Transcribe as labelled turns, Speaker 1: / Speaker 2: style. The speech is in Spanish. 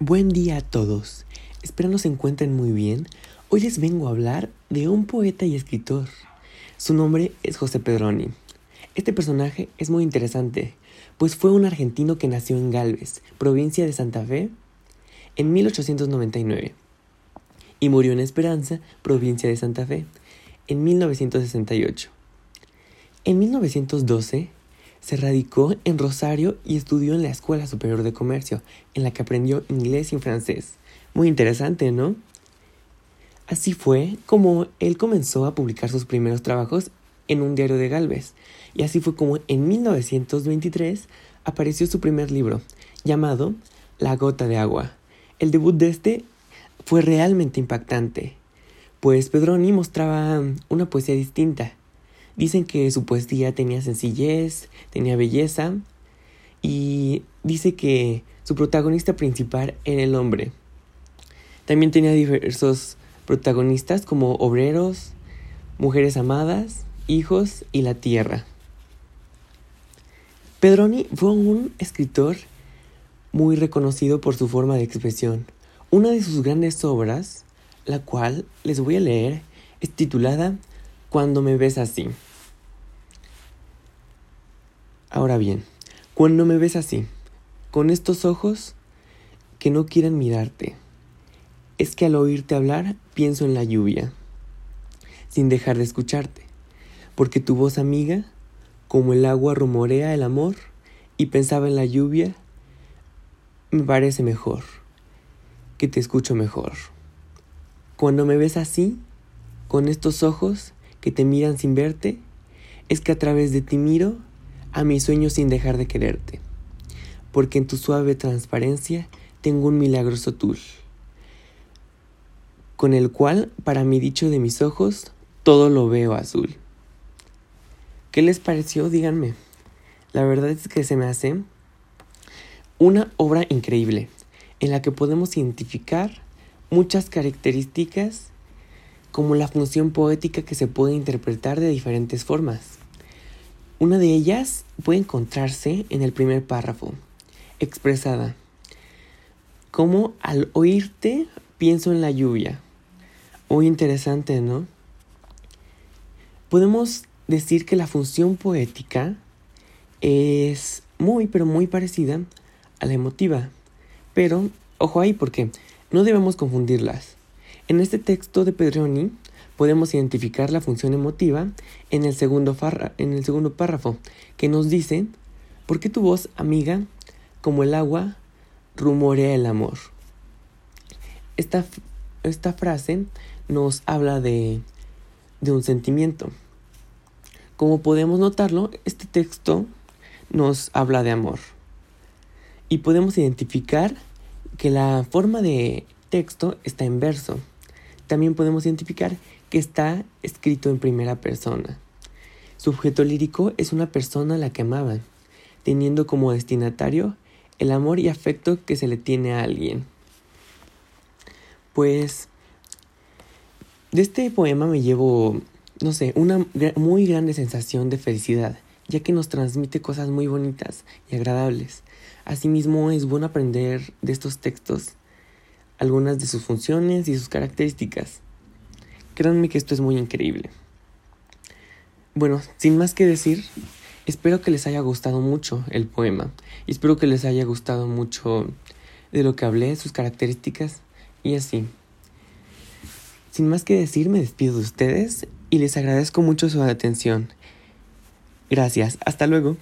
Speaker 1: Buen día a todos. Espero nos encuentren muy bien. Hoy les vengo a hablar de un poeta y escritor. Su nombre es José Pedroni. Este personaje es muy interesante, pues fue un argentino que nació en Galvez, provincia de Santa Fe, en 1899 y murió en Esperanza, provincia de Santa Fe, en 1968. En 1912 se radicó en Rosario y estudió en la Escuela Superior de Comercio, en la que aprendió inglés y francés. Muy interesante, ¿no? Así fue como él comenzó a publicar sus primeros trabajos en un diario de Galvez, y así fue como en 1923 apareció su primer libro, llamado La gota de agua. El debut de este fue realmente impactante, pues Pedroni mostraba una poesía distinta, Dicen que su poesía tenía sencillez, tenía belleza y dice que su protagonista principal era el hombre. También tenía diversos protagonistas como obreros, mujeres amadas, hijos y la tierra. Pedroni fue un escritor muy reconocido por su forma de expresión. Una de sus grandes obras, la cual les voy a leer, es titulada Cuando me ves así. Ahora bien, cuando me ves así, con estos ojos que no quieren mirarte, es que al oírte hablar pienso en la lluvia, sin dejar de escucharte, porque tu voz amiga, como el agua rumorea el amor, y pensaba en la lluvia, me parece mejor, que te escucho mejor. Cuando me ves así, con estos ojos que te miran sin verte, es que a través de ti miro a mi sueño sin dejar de quererte, porque en tu suave transparencia tengo un milagroso tul, con el cual, para mi dicho de mis ojos, todo lo veo azul. ¿Qué les pareció? Díganme. La verdad es que se me hace una obra increíble, en la que podemos identificar muchas características como la función poética que se puede interpretar de diferentes formas. Una de ellas puede encontrarse en el primer párrafo, expresada como al oírte pienso en la lluvia. Muy interesante, ¿no? Podemos decir que la función poética es muy, pero muy parecida a la emotiva. Pero, ojo ahí, porque no debemos confundirlas. En este texto de Pedroni podemos identificar la función emotiva en el segundo, párrafo, que nos dice, ¿por qué tu voz, amiga, como el agua, rumorea el amor? Esta, frase nos habla de un sentimiento. Como podemos notarlo, este texto nos habla de amor. Y podemos identificar que la forma de texto está en verso. También podemos identificar que está escrito en primera persona. Su objeto lírico es una persona a la que amaban, teniendo como destinatario el amor y afecto que se le tiene a alguien. Pues de este poema me llevo, no sé, una muy grande sensación de felicidad, ya que nos transmite cosas muy bonitas y agradables. Asimismo, es bueno aprender de estos textos algunas de sus funciones y sus características. Créanme que esto es muy increíble. Bueno, sin más que decir, espero que les haya gustado mucho el poema y espero que les haya gustado mucho de lo que hablé, sus características y así. Sin más que decir, me despido de ustedes y les agradezco mucho su atención. Gracias, hasta luego.